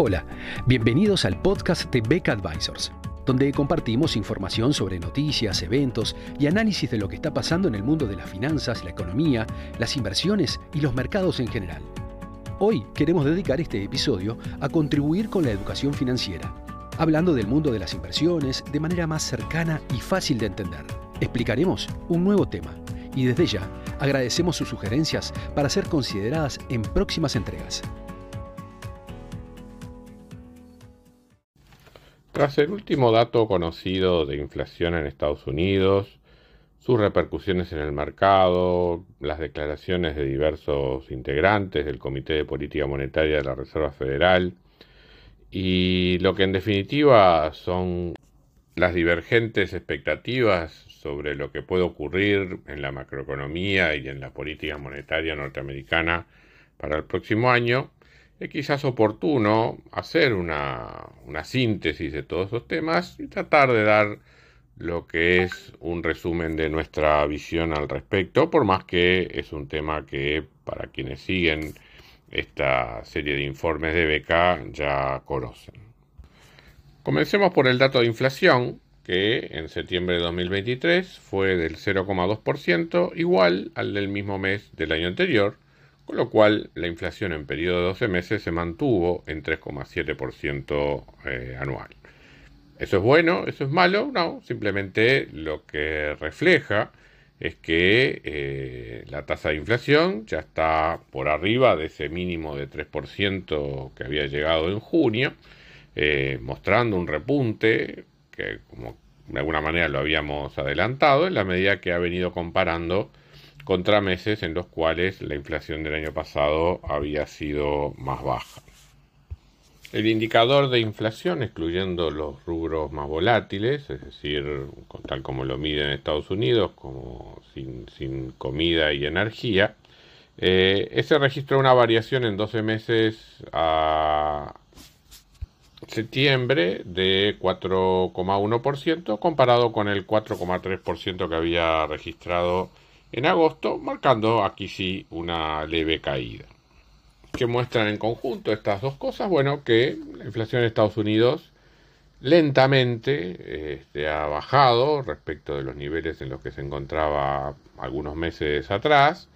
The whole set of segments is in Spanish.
Hola, bienvenidos al podcast de Beca Advisors, donde compartimos información sobre noticias, eventos y análisis de lo que está pasando en el mundo de las finanzas, la economía, las inversiones y los mercados en general. Hoy queremos dedicar este episodio a contribuir con la educación financiera, hablando del mundo de las inversiones de manera más cercana y fácil de entender. Explicaremos un nuevo tema y desde ya agradecemos sus sugerencias para ser consideradas en próximas entregas. Tras el último dato conocido de inflación en Estados Unidos, sus repercusiones en el mercado, las declaraciones de diversos integrantes del Comité de Política Monetaria de la Reserva Federal y lo que en definitiva son las divergentes expectativas sobre lo que puede ocurrir en la macroeconomía y en la política monetaria norteamericana para el próximo año, es quizás oportuno hacer una, síntesis de todos esos temas y tratar de dar lo que es un resumen de nuestra visión al respecto, por más que es un tema que para quienes siguen esta serie de informes de beca ya conocen. Comencemos por el dato de inflación, que en septiembre de 2023 fue del 0,2%, igual al del mismo mes del año anterior, con lo cual la inflación en periodo de 12 meses se mantuvo en 3,7% eh, anual. ¿Eso es bueno? ¿Eso es malo? No, simplemente lo que refleja es que eh, la tasa de inflación ya está por arriba de ese mínimo de 3% que había llegado en junio, eh, mostrando un repunte que como de alguna manera lo habíamos adelantado en la medida que ha venido comparando contra meses en los cuales la inflación del año pasado había sido más baja. El indicador de inflación, excluyendo los rubros más volátiles, es decir, tal como lo mide en Estados Unidos, como sin, comida y energía, eh, ese registró una variación en 12 meses a septiembre de 4,1% comparado con el 4,3% que había registrado en agosto, marcando aquí sí una leve caída. ¿Qué muestran en conjunto estas dos cosas? Bueno, que la inflación en Estados Unidos lentamente este, ha bajado respecto de los niveles en los que se encontraba algunos meses atrás,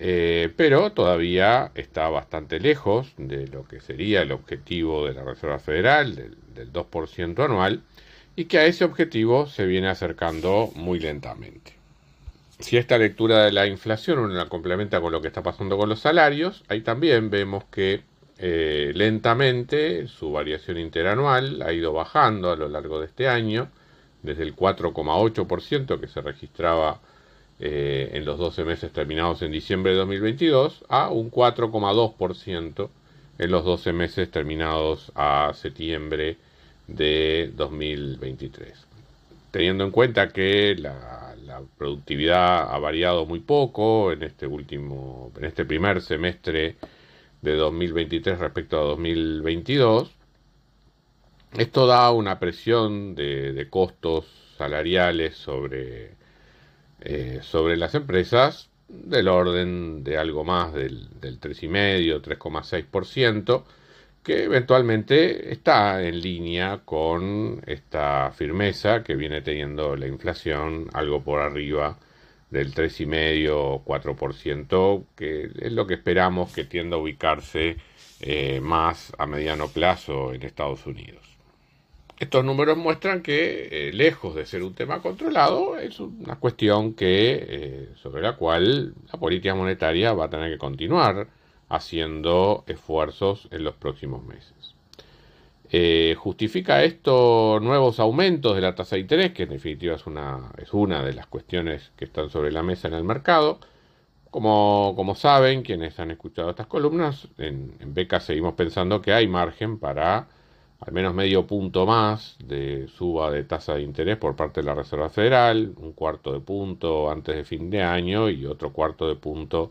eh, pero todavía está bastante lejos de lo que sería el objetivo de la Reserva Federal, del, del 2% anual, y que a ese objetivo se viene acercando muy lentamente si esta lectura de la inflación uno la complementa con lo que está pasando con los salarios, ahí también vemos que eh, lentamente su variación interanual ha ido bajando a lo largo de este año, desde el 4,8% que se registraba eh, en los 12 meses terminados en diciembre de 2022 a un 4,2% en los 12 meses terminados a septiembre de 2023. Teniendo en cuenta que la productividad ha variado muy poco en este último, en este primer semestre de 2023 respecto a 2022. Esto da una presión de, costos salariales sobre, eh, sobre las empresas del orden de algo más del, del 3,5, 3,6%, que eventualmente está en línea con esta firmeza que viene teniendo la inflación algo por arriba del 3,5 4%, que es lo que esperamos que tienda a ubicarse eh, más a mediano plazo en Estados Unidos. Estos números muestran que, eh, lejos de ser un tema controlado, es una cuestión eh, sobre la cual la política monetaria va a tener que continuar haciendo esfuerzos en los próximos meses. Eh, ¿Justifica esto nuevos aumentos de la tasa de interés? Que en definitiva es una, es una de las cuestiones que están sobre la mesa en el mercado. Como, como saben, quienes han escuchado estas columnas, en, en Beca seguimos pensando que hay margen para al menos medio punto más de suba de tasa de interés por parte de la Reserva Federal, un cuarto de punto antes de fin de año y otro cuarto de punto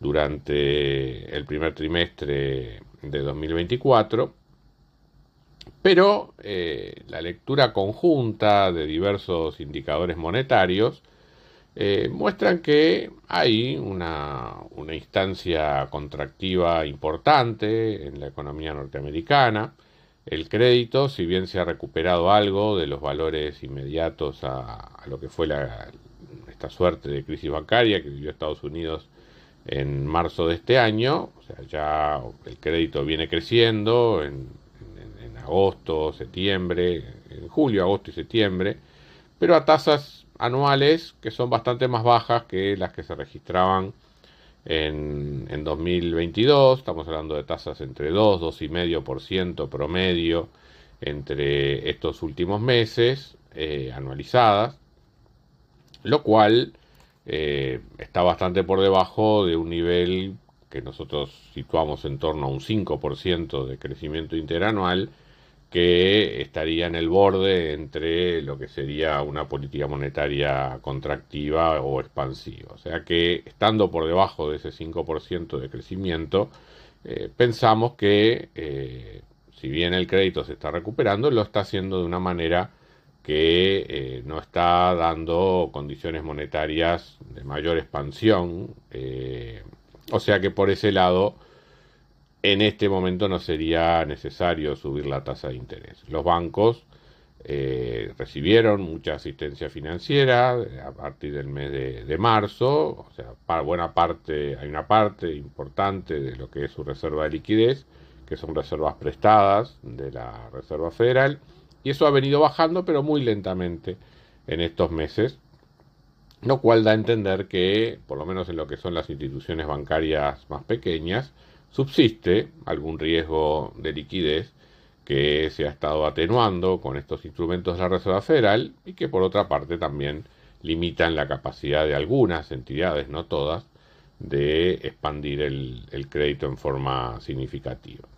durante el primer trimestre de 2024, pero eh, la lectura conjunta de diversos indicadores monetarios eh, muestran que hay una, una, instancia contractiva importante en la economía norteamericana. El crédito, si bien se ha recuperado algo de los valores inmediatos a, lo que fue esta suerte de crisis bancaria que vivió Estados Unidos en marzo de este año, o sea, ya el crédito viene creciendo en, agosto, septiembre, en julio, agosto y septiembre, pero a tasas anuales que son bastante más bajas que las que se registraban en, en 2022. Estamos hablando de tasas entre 2, 2,5% promedio entre estos últimos meses eh, anualizadas, lo cual eh, está bastante por debajo de un nivel que nosotros situamos en torno a un 5% de crecimiento interanual, que estaría en el borde entre lo que sería una política monetaria contractiva o expansiva. O sea que estando por debajo de ese 5% de crecimiento, eh, pensamos que eh, si bien el crédito se está recuperando, lo está haciendo de una manera que eh, no está dando condiciones monetarias de mayor expansión. Eh, o sea que por ese lado, en este momento no sería necesario subir la tasa de interés. Los bancos eh, recibieron mucha asistencia financiera a partir del mes de, marzo, o sea, para buena parte, hay una parte importante de lo que es su reserva de liquidez, que son reservas prestadas de la Reserva Federal, y eso ha venido bajando, pero muy lentamente en estos meses, lo cual da a entender que, por lo menos en lo que son las instituciones bancarias más pequeñas, subsiste algún riesgo de liquidez que se ha estado atenuando con estos instrumentos de la Reserva Federal y que por otra parte también limitan la capacidad de algunas entidades, no todas, de expandir el, el crédito en forma significativa.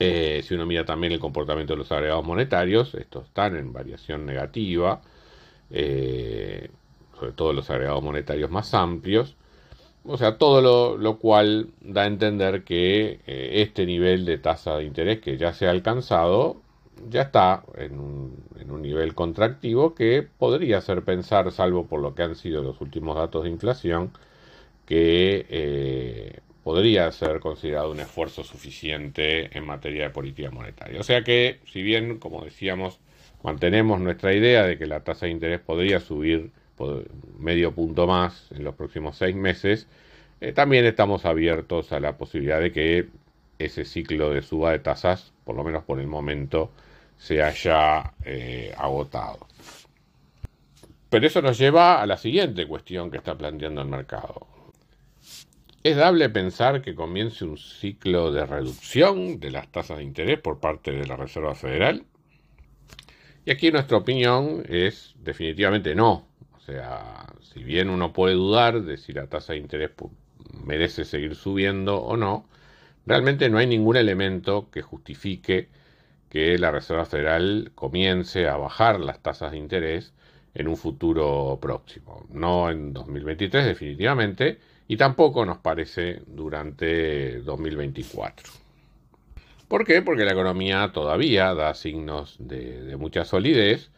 Eh, si uno mira también el comportamiento de los agregados monetarios, estos están en variación negativa, eh, sobre todo los agregados monetarios más amplios. O sea, todo lo, cual da a entender que eh, este nivel de tasa de interés que ya se ha alcanzado ya está en un, en un, nivel contractivo que podría hacer pensar, salvo por lo que han sido los últimos datos de inflación, que podría ser considerado un esfuerzo suficiente en materia de política monetaria. O sea que, si bien, como decíamos, mantenemos nuestra idea de que la tasa de interés podría subir medio punto más en los próximos seis meses, eh, también estamos abiertos a la posibilidad de que ese ciclo de suba de tasas, por lo menos por el momento, se haya eh, agotado. Pero eso nos lleva a la siguiente cuestión que está planteando el mercado. Es dable pensar que comience un ciclo de reducción de las tasas de interés por parte de la Reserva Federal. Y aquí nuestra opinión es definitivamente no. O sea, si bien uno puede dudar de si la tasa de interés merece seguir subiendo o no, realmente no hay ningún elemento que justifique que la Reserva Federal comience a bajar las tasas de interés en un futuro próximo. No en 2023 definitivamente, y tampoco nos parece durante 2024. ¿Por qué? Porque la economía todavía da signos de, mucha solidez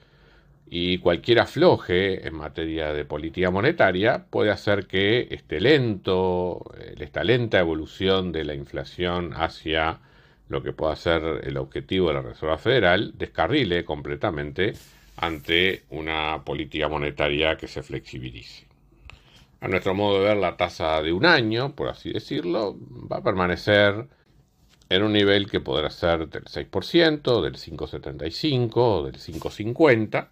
y cualquier afloje en materia de política monetaria puede hacer que este lento, esta lenta evolución de la inflación hacia lo que pueda ser el objetivo de la Reserva Federal descarrile completamente ante una política monetaria que se flexibilice. A nuestro modo de ver, la tasa de un año, por así decirlo, va a permanecer en un nivel que podrá ser del 6%, del 5,75 o del 5,50,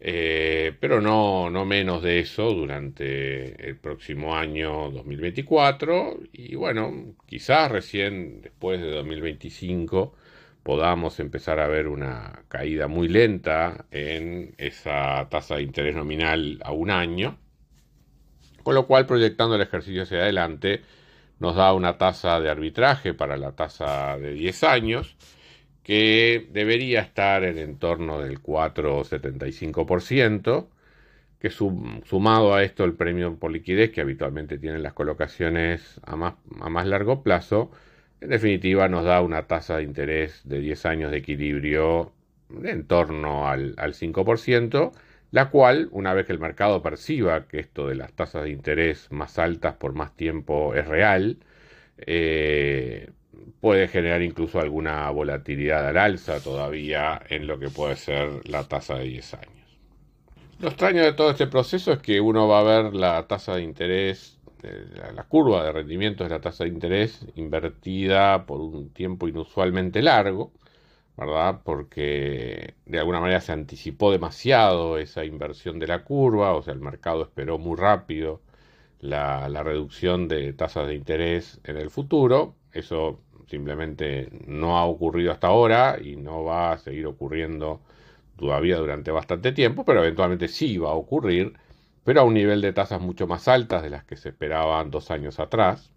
eh, pero no, no menos de eso durante el próximo año 2024 y bueno, quizás recién después de 2025 podamos empezar a ver una caída muy lenta en esa tasa de interés nominal a un año con lo cual, proyectando el ejercicio hacia adelante, nos da una tasa de arbitraje para la tasa de 10 años que debería estar en entorno del 4,75%, que sumado a esto el premio por liquidez que habitualmente tienen las colocaciones a más, a más largo plazo, en definitiva nos da una tasa de interés de 10 años de equilibrio en torno al, al 5%, la cual, una vez que el mercado perciba que esto de las tasas de interés más altas por más tiempo es real, eh, puede generar incluso alguna volatilidad al alza todavía en lo que puede ser la tasa de 10 años. Lo extraño de todo este proceso es que uno va a ver la tasa de interés, la curva de rendimiento de la tasa de interés invertida por un tiempo inusualmente largo, ¿verdad? Porque de alguna manera se anticipó demasiado esa inversión de la curva, o sea, el mercado esperó muy rápido la, la reducción de tasas de interés en el futuro. Eso simplemente no ha ocurrido hasta ahora y no va a seguir ocurriendo todavía durante bastante tiempo, pero eventualmente sí va a ocurrir, pero a un nivel de tasas mucho más altas de las que se esperaban dos años atrás.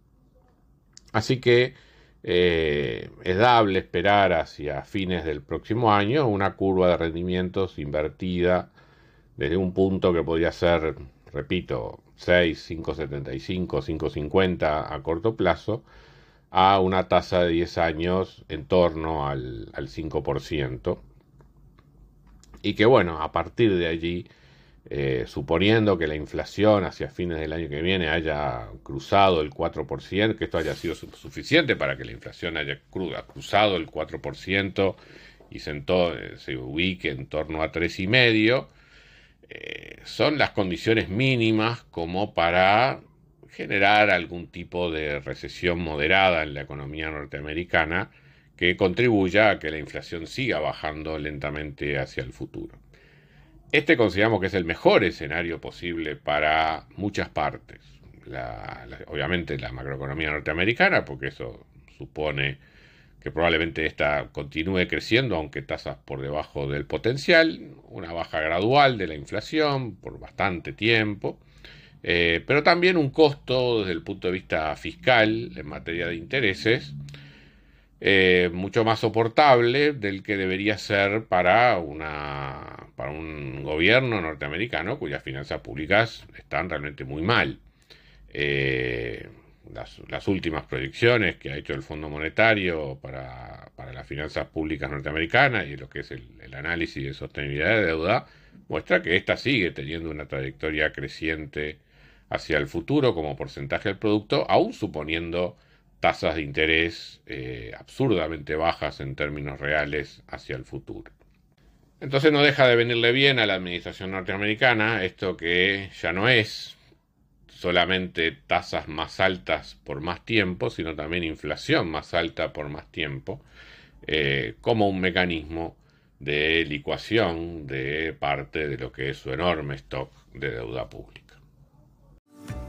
Así que eh, es dable esperar hacia fines del próximo año una curva de rendimientos invertida desde un punto que podría ser, repito, 6, 5,75, 5,50 a corto plazo, a una tasa de 10 años en torno al, al 5%. Y que bueno, a partir de allí eh, suponiendo que la inflación hacia fines del año que viene haya cruzado el 4%, que esto haya sido suficiente para que la inflación haya cruzado el 4% y se, se, ubique en torno a 3,5%, eh, son las condiciones mínimas como para generar algún tipo de recesión moderada en la economía norteamericana que contribuya a que la inflación siga bajando lentamente hacia el futuro. Este consideramos que es el mejor escenario posible para muchas partes. obviamente la macroeconomía norteamericana, porque eso supone que probablemente esta continúe creciendo, aunque tasas por debajo del potencial, una baja gradual de la inflación por bastante tiempo, eh, pero también un costo desde el punto de vista fiscal en materia de intereses eh, mucho más soportable del que debería ser para, una, para un gobierno norteamericano cuyas finanzas públicas están realmente muy mal. Eh, las, últimas proyecciones que ha hecho el Fondo Monetario para, las finanzas públicas norteamericanas y lo que es el, el análisis de sostenibilidad de deuda muestra que ésta sigue teniendo una trayectoria creciente hacia el futuro como porcentaje del producto, aún suponiendo tasas de interés eh, absurdamente bajas en términos reales hacia el futuro. Entonces no deja de venirle bien a la administración norteamericana esto que ya no es solamente tasas más altas por más tiempo, sino también inflación más alta por más tiempo, eh, como un mecanismo de licuación de parte de lo que es su enorme stock de deuda pública.